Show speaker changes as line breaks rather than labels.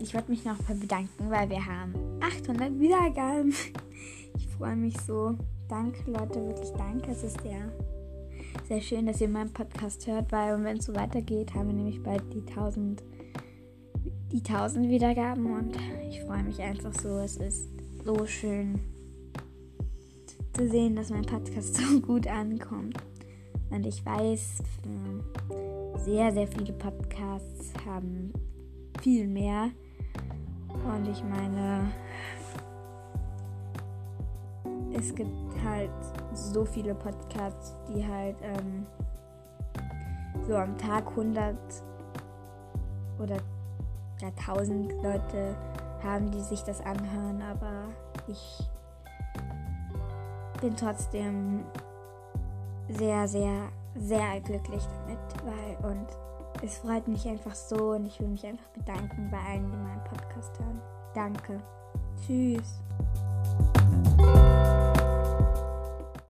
ich wollte mich noch bedanken, weil wir haben 800 Wiedergaben. Ich freue mich so. Danke, Leute, wirklich danke. Es ist sehr, sehr schön, dass ihr meinen Podcast hört, weil wenn es so weitergeht, haben wir nämlich bald die 1000, die 1000 Wiedergaben und ich freue mich einfach so. Es ist so schön zu sehen, dass mein Podcast so gut ankommt. Und ich weiß, sehr, sehr viele Podcasts haben viel mehr. Und ich meine, es gibt halt so viele Podcasts, die halt ähm, so am Tag 100 oder ja, 1000 Leute haben, die sich das anhören, aber ich bin trotzdem sehr, sehr, sehr glücklich damit, weil und es freut mich einfach so und ich will mich einfach bedanken bei allen, die meinen Podcast hören. Danke. Tschüss.